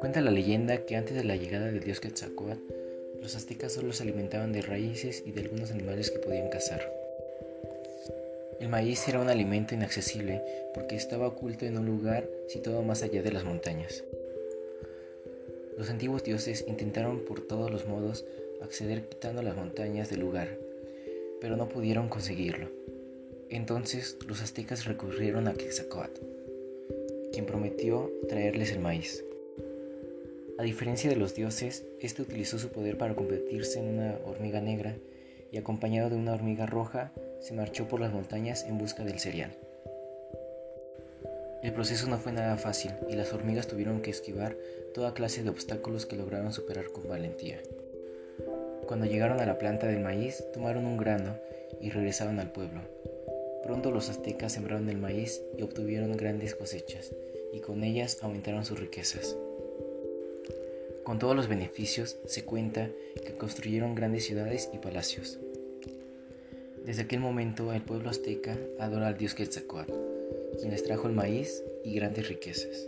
Cuenta la leyenda que antes de la llegada del dios Quetzalcóatl, los aztecas solo se alimentaban de raíces y de algunos animales que podían cazar. El maíz era un alimento inaccesible porque estaba oculto en un lugar situado más allá de las montañas. Los antiguos dioses intentaron por todos los modos acceder quitando las montañas del lugar, pero no pudieron conseguirlo. Entonces los aztecas recurrieron a Quetzalcóatl, quien prometió traerles el maíz. A diferencia de los dioses, este utilizó su poder para convertirse en una hormiga negra y acompañado de una hormiga roja se marchó por las montañas en busca del cereal. El proceso no fue nada fácil y las hormigas tuvieron que esquivar toda clase de obstáculos que lograron superar con valentía. Cuando llegaron a la planta del maíz, tomaron un grano y regresaron al pueblo. Pronto los aztecas sembraron el maíz y obtuvieron grandes cosechas, y con ellas aumentaron sus riquezas. Con todos los beneficios, se cuenta que construyeron grandes ciudades y palacios. Desde aquel momento, el pueblo azteca adora al dios Quetzalcóatl, quien les trajo el maíz y grandes riquezas.